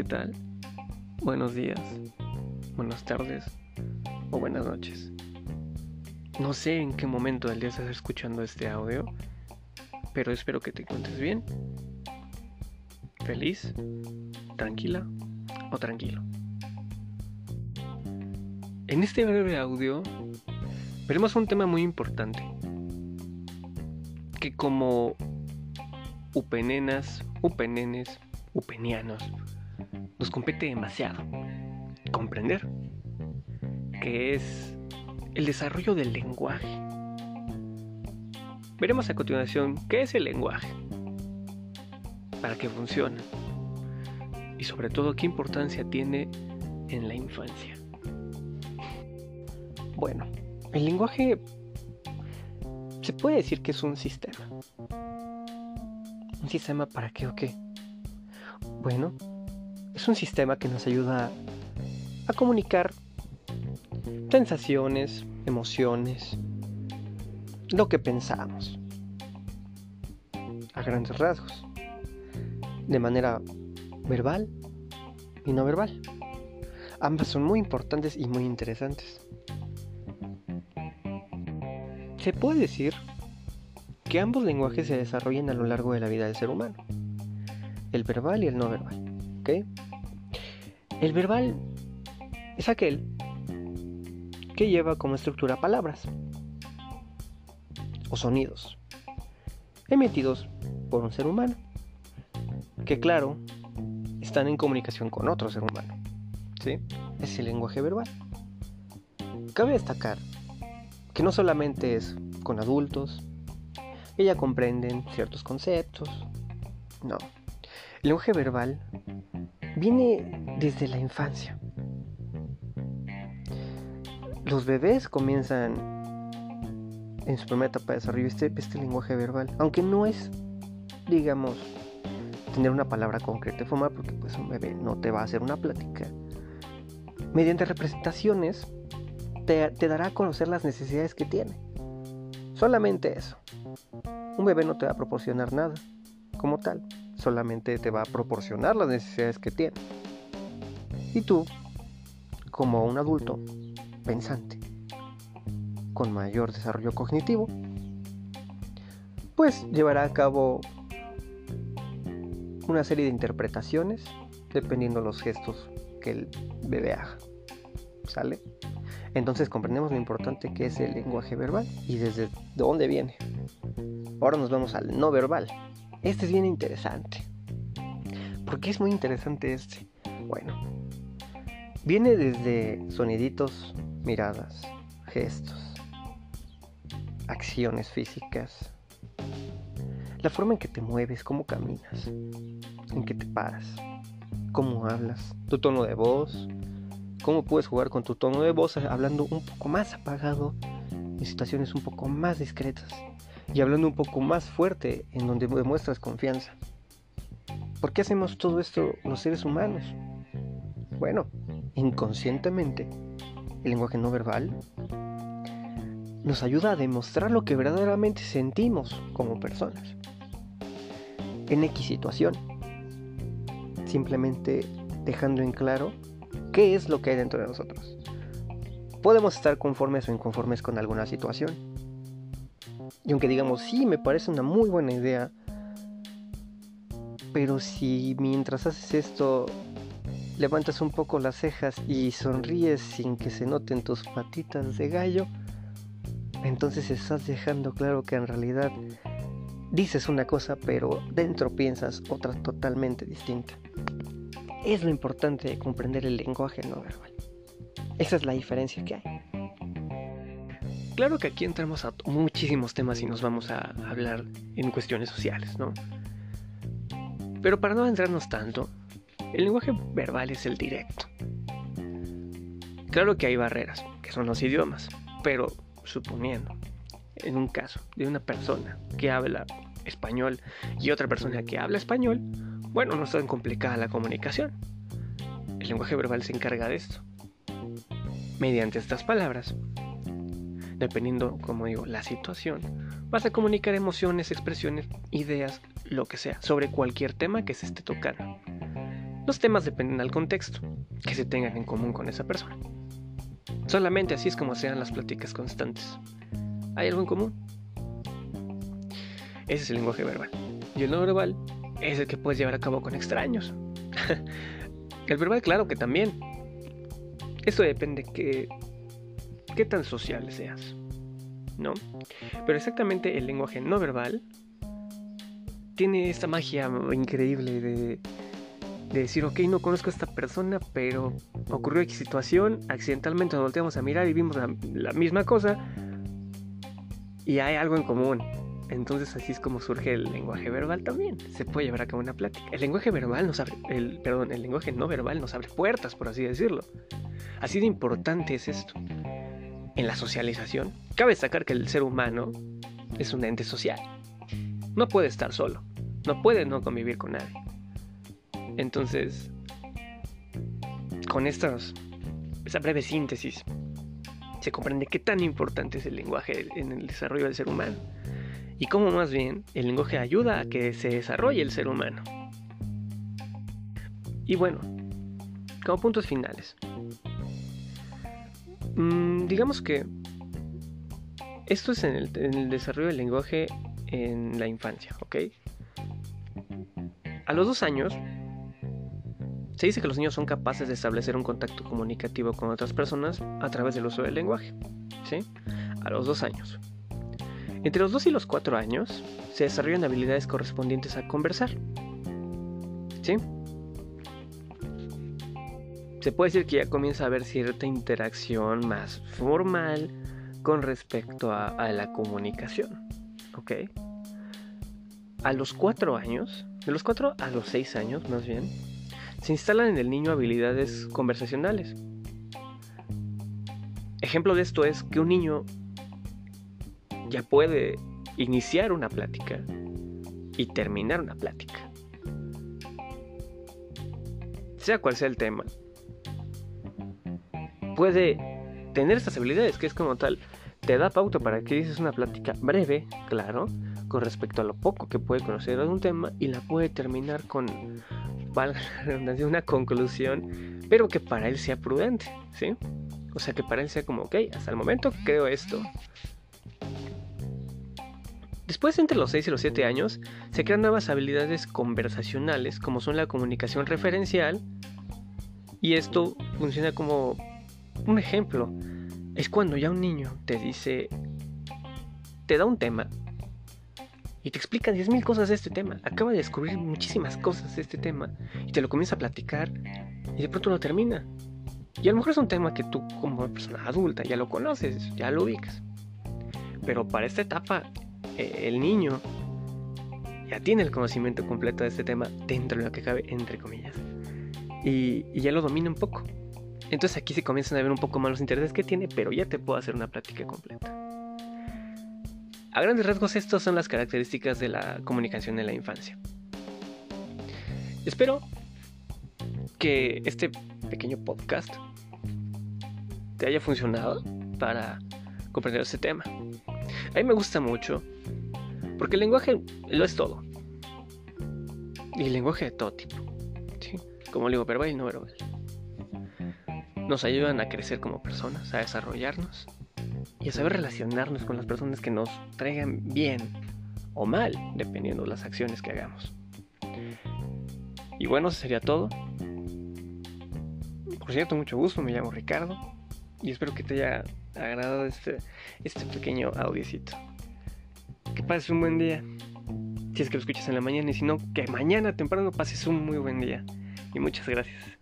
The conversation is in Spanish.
¿qué tal? Buenos días, buenas tardes o buenas noches. No sé en qué momento del día estás escuchando este audio, pero espero que te encuentres bien, feliz, tranquila o tranquilo. En este breve audio veremos un tema muy importante que como upenenas, upenenes, upenianos, nos compete demasiado comprender, que es el desarrollo del lenguaje. Veremos a continuación qué es el lenguaje, para qué funciona y sobre todo qué importancia tiene en la infancia. Bueno, el lenguaje se puede decir que es un sistema. ¿Un sistema para qué o qué? Bueno, es un sistema que nos ayuda a comunicar sensaciones, emociones, lo que pensamos, a grandes rasgos, de manera verbal y no verbal. Ambas son muy importantes y muy interesantes. Se puede decir que ambos lenguajes se desarrollan a lo largo de la vida del ser humano, el verbal y el no verbal. El verbal es aquel que lleva como estructura palabras o sonidos emitidos por un ser humano, que claro, están en comunicación con otro ser humano. ¿sí? Es el lenguaje verbal. Cabe destacar que no solamente es con adultos, ella comprenden ciertos conceptos, no. El lenguaje verbal viene desde la infancia. Los bebés comienzan en su primera etapa de desarrollo este, este lenguaje verbal, aunque no es, digamos, tener una palabra concreta y formal, porque pues un bebé no te va a hacer una plática. Mediante representaciones te, te dará a conocer las necesidades que tiene. Solamente eso. Un bebé no te va a proporcionar nada como tal, solamente te va a proporcionar las necesidades que tiene. Y tú, como un adulto pensante, con mayor desarrollo cognitivo, pues llevará a cabo una serie de interpretaciones dependiendo los gestos que el bebé haga. ¿Sale? Entonces comprendemos lo importante que es el lenguaje verbal y desde dónde viene. Ahora nos vamos al no verbal. Este es bien interesante. ¿Por qué es muy interesante este? Bueno, viene desde soniditos, miradas, gestos, acciones físicas, la forma en que te mueves, cómo caminas, en que te paras, cómo hablas, tu tono de voz, cómo puedes jugar con tu tono de voz hablando un poco más apagado en situaciones un poco más discretas y hablando un poco más fuerte en donde demuestras confianza. ¿Por qué hacemos todo esto los seres humanos? Bueno, inconscientemente, el lenguaje no verbal nos ayuda a demostrar lo que verdaderamente sentimos como personas. En X situación. Simplemente dejando en claro qué es lo que hay dentro de nosotros. Podemos estar conformes o inconformes con alguna situación. Y aunque digamos, sí, me parece una muy buena idea, pero si mientras haces esto levantas un poco las cejas y sonríes sin que se noten tus patitas de gallo, entonces estás dejando claro que en realidad dices una cosa, pero dentro piensas otra totalmente distinta. Es lo importante de comprender el lenguaje no verbal. Esa es la diferencia que hay. Claro que aquí entramos a muchísimos temas y nos vamos a hablar en cuestiones sociales, ¿no? Pero para no adentrarnos tanto, el lenguaje verbal es el directo. Claro que hay barreras, que son los idiomas, pero suponiendo, en un caso de una persona que habla español y otra persona que habla español, bueno, no es tan complicada la comunicación. El lenguaje verbal se encarga de esto. Mediante estas palabras, dependiendo, como digo, la situación, vas a comunicar emociones, expresiones, ideas, lo que sea, sobre cualquier tema que se esté tocando. Los temas dependen del contexto que se tengan en común con esa persona. Solamente así es como se dan las pláticas constantes. ¿Hay algo en común? Ese es el lenguaje verbal. Y el no verbal es el que puedes llevar a cabo con extraños. el verbal, claro que también. Esto depende que qué tan social seas. ¿No? Pero exactamente el lenguaje no verbal tiene esta magia increíble de, decir, ok, no conozco a esta persona, pero ocurrió X situación, accidentalmente nos volteamos a mirar y vimos la misma cosa y hay algo en común. Entonces así es como surge el lenguaje verbal también. Se puede llevar a cabo una plática. El lenguaje verbal nos abre, el, perdón, el lenguaje no verbal nos abre puertas, por así decirlo. Así de importante es esto. En la socialización, cabe destacar que el ser humano es un ente social. No puede estar solo. No puede no convivir con nadie. Entonces, con estas, esa breve síntesis, se comprende qué tan importante es el lenguaje en el desarrollo del ser humano y cómo más bien el lenguaje ayuda a que se desarrolle el ser humano. Y bueno, como puntos finales, mm, digamos que esto es en el, desarrollo del lenguaje en la infancia, ¿ok? A los dos años, se dice que los niños son capaces de establecer un contacto comunicativo con otras personas a través del uso del lenguaje, ¿sí? A los dos años. Entre los 2 y los 4 años se desarrollan habilidades correspondientes a conversar. ¿Sí? Se puede decir que ya comienza a haber cierta interacción más formal con respecto a, la comunicación. ¿Ok? A los 4 años, de los 4 a los 6 años más bien, se instalan en el niño habilidades conversacionales. Ejemplo de esto es que un niño ya puede iniciar una plática y terminar una plática. Sea cual sea el tema. Puede tener estas habilidades, que es como tal, te da pauta para que dices una plática breve, claro, con respecto a lo poco que puede conocer de un tema y la puede terminar con, valga la redundancia, una conclusión, pero que para él sea prudente, ¿sí? O sea, que para él sea como, ok, hasta el momento creo esto, Después, entre los 6 y los 7 años, se crean nuevas habilidades conversacionales, como son la comunicación referencial, y esto funciona como un ejemplo. Es cuando ya un niño te dice, te da un tema, y te explica 10.000 cosas de este tema. Acaba de descubrir muchísimas cosas de este tema, y te lo comienza a platicar, y de pronto lo termina. Y a lo mejor es un tema que tú como persona adulta ya lo conoces, ya lo ubicas. Pero para esta etapa eh, el niño ya tiene el conocimiento completo de este tema dentro de lo que cabe, entre comillas. Y, ya lo domina un poco. Entonces aquí se comienzan a ver un poco más los intereses que tiene, pero ya te puedo hacer una plática completa. A grandes rasgos, estas son las características de la comunicación en la infancia. Espero que este pequeño podcast te haya funcionado para comprender este tema. A mí me gusta mucho porque el lenguaje lo es todo. Y el lenguaje de todo tipo. ¿sí? Como digo, verbal y no verbal. Nos ayudan a crecer como personas, a desarrollarnos y a saber relacionarnos con las personas que nos traigan bien o mal, dependiendo de las acciones que hagamos. Y bueno, eso sería todo. Por cierto, mucho gusto, me llamo Ricardo y espero que te haya agradado este, este pequeño audiocito. Que pases un buen día. Si es que lo escuchas en la mañana y si no, que mañana temprano pases un muy buen día. Y muchas gracias.